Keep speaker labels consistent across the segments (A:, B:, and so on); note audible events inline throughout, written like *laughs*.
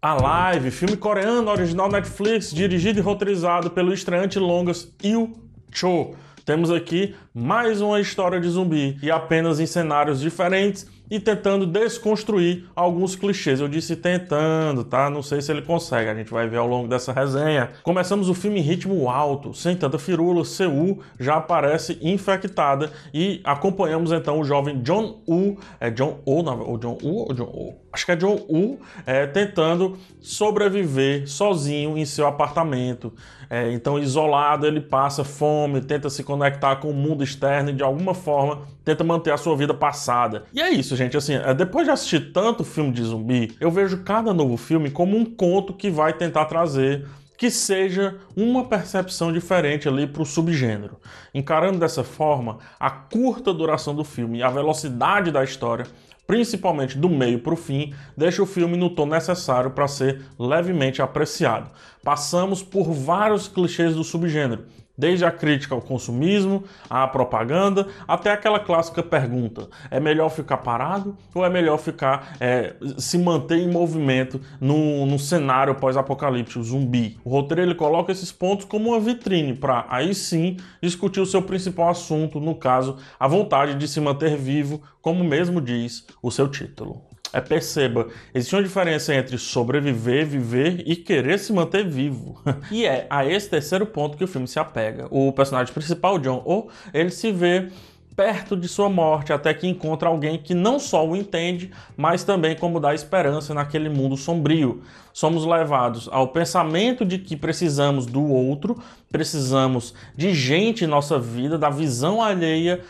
A: Alive, filme coreano original Netflix, dirigido e roteirizado pelo estreante longas Il Cho. Temos aqui mais uma história de zumbi e apenas em cenários diferentes e tentando desconstruir alguns clichês. Eu disse tentando, tá? Não sei se ele consegue, a gente vai ver ao longo dessa resenha. Começamos o filme em ritmo alto, sem tanta firula. Seul já aparece infectada e acompanhamos então o jovem John Woo, é John Woo, ou John Woo ou John Woo? Acho que é John Woo, é, tentando sobreviver sozinho em seu apartamento. É, então, isolado, ele passa fome, tenta se conectar com o mundo externo e de alguma forma tenta manter a sua vida passada. E é isso, gente. Assim, é, depois de assistir tanto filme de zumbi, eu vejo cada novo filme como um conto que vai tentar trazer que seja uma percepção diferente ali para o subgênero. Encarando dessa forma, a curta duração do filme e a velocidade da história principalmente do meio para o fim, deixa o filme no tom necessário para ser levemente apreciado. Passamos por vários clichês do subgênero, Desde a crítica ao consumismo, à propaganda, até aquela clássica pergunta: é melhor ficar parado ou é melhor ficar é, se manter em movimento no, no cenário pós-apocalíptico zumbi? O roteiro ele coloca esses pontos como uma vitrine para aí sim discutir o seu principal assunto, no caso, a vontade de se manter vivo, como mesmo diz o seu título. É, perceba, existe uma diferença entre sobreviver, viver e querer se manter vivo. *laughs* e é a esse terceiro ponto que o filme se apega. O personagem principal, John O, ele se vê perto de sua morte, até que encontra alguém que não só o entende, mas também como dá esperança naquele mundo sombrio. Somos levados ao pensamento de que precisamos do outro, precisamos de gente em nossa vida, da visão alheia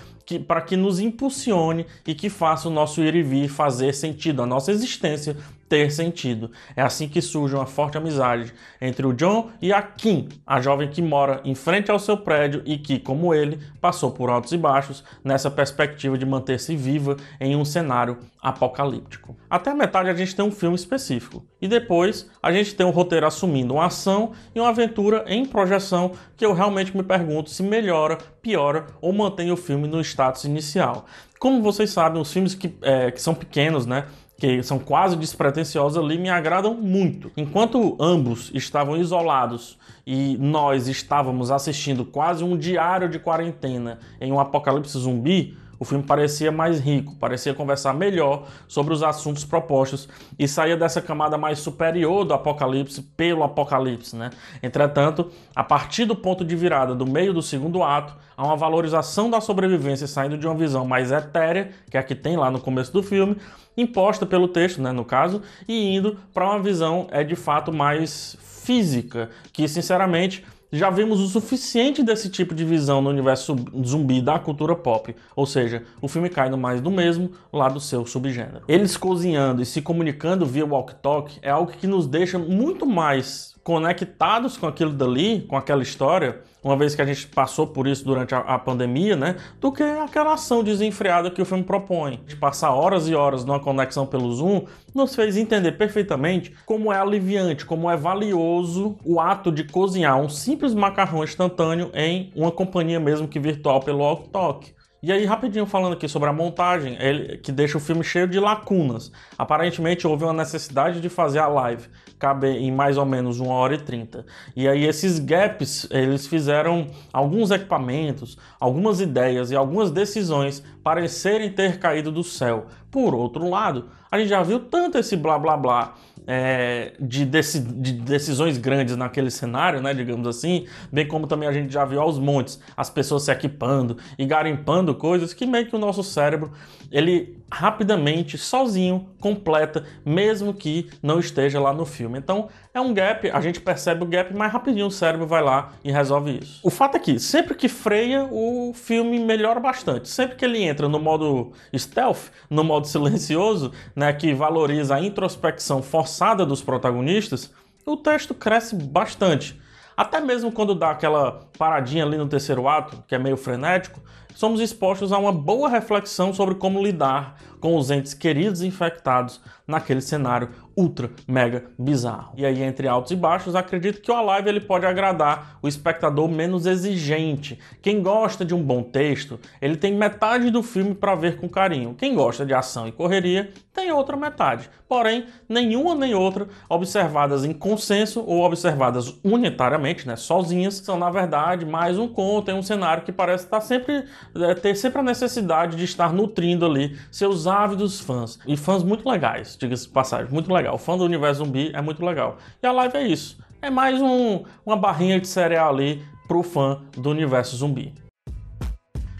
A: para que nos impulsione e que faça o nosso ir e vir fazer sentido, a nossa existência ter sentido. É assim que surge uma forte amizade entre o John e a Kim, a jovem que mora em frente ao seu prédio e que, como ele, passou por altos e baixos nessa perspectiva de manter-se viva em um cenário apocalíptico. Até a metade a gente tem um filme específico e depois a gente tem um roteiro assumindo uma ação e uma aventura em projeção que eu realmente me pergunto se melhora, piora ou mantém o filme no status inicial. Como vocês sabem, os filmes que, é, que são pequenos, né? Que são quase despretensiosos ali, me agradam muito. Enquanto ambos estavam isolados e nós estávamos assistindo quase um diário de quarentena em um apocalipse zumbi, o filme parecia mais rico, parecia conversar melhor sobre os assuntos propostos e saía dessa camada mais superior do apocalipse pelo apocalipse, né? Entretanto, a partir do ponto de virada do meio do segundo ato, há uma valorização da sobrevivência saindo de uma visão mais etérea, que é a que tem lá no começo do filme, imposta pelo texto, né, no caso, e indo para uma visão é de fato mais física, que sinceramente já vimos o suficiente desse tipo de visão no universo zumbi da cultura pop, ou seja, o filme cai no mais do mesmo lá do seu subgênero. Eles cozinhando e se comunicando via walk talk é algo que nos deixa muito mais conectados com aquilo dali, com aquela história, uma vez que a gente passou por isso durante a, a, pandemia, né? Do que aquela ação desenfreada que o filme propõe. De passar horas e horas numa conexão pelo Zoom nos fez entender perfeitamente como é aliviante, como é valioso o ato de cozinhar um simples macarrão instantâneo em uma companhia mesmo que virtual pelo Walk Talk. E aí, rapidinho falando aqui sobre a montagem, ele, que deixa o filme cheio de lacunas. Aparentemente houve uma necessidade de fazer a live caber em mais ou menos uma hora e trinta. E aí esses gaps, eles fizeram alguns equipamentos, algumas ideias e algumas decisões parecerem ter caído do céu. Por outro lado, a gente já viu tanto esse blá blá blá é, de, deci de, decisões grandes naquele cenário, né, digamos assim, bem como também a gente já viu aos montes as pessoas se equipando e garimpando coisas que meio que o nosso cérebro ele rapidamente, sozinho, completa, mesmo que não esteja lá no filme. Então é um gap, a gente percebe o gap, mas rapidinho o cérebro vai lá e resolve isso. O fato é que sempre que freia, o filme melhora bastante. Sempre que ele entra no modo stealth, no modo silencioso, né, que valoriza a introspecção forçada dos protagonistas, o texto cresce bastante. Até mesmo quando dá aquela paradinha ali no terceiro ato, que é meio frenético, somos expostos a uma boa reflexão sobre como lidar com os entes queridos infectados naquele cenário ultra mega bizarro. E aí, entre altos e baixos, acredito que o Alive ele pode agradar o espectador menos exigente. Quem gosta de um bom texto, ele tem metade do filme para ver com carinho. Quem gosta de ação e correria, tem outra metade. Porém, nenhuma nem outra, observadas em consenso ou observadas unitariamente, né, sozinhas, são na verdade mais um conto em um cenário que parece estar sempre é, ter sempre a necessidade de estar nutrindo ali seus ávidos fãs e fãs muito legais, diga-se de passagem, muito legal. O fã do universo zumbi é muito legal. E a live é isso. É mais um, uma barrinha de cereal ali pro fã do universo zumbi.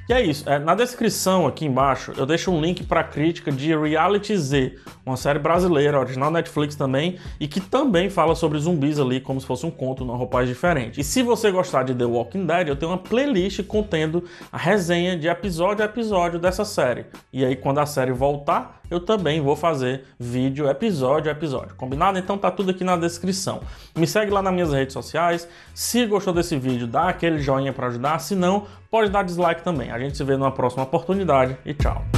A: E é isso. É, na descrição aqui embaixo eu deixo um link para crítica de Reality Z, uma série brasileira, original Netflix também, e que também fala sobre zumbis ali, como se fosse um conto numa roupagem diferente. E se você gostar de The Walking Dead, eu tenho uma playlist contendo a resenha de episódio a episódio dessa série. E aí, quando a série voltar, eu também vou fazer vídeo episódio a episódio. Combinado? Então tá tudo aqui na descrição. Me segue lá nas minhas redes sociais. Se gostou desse vídeo, dá aquele joinha para ajudar. Se não, pode dar dislike também. A gente se vê numa próxima oportunidade e tchau.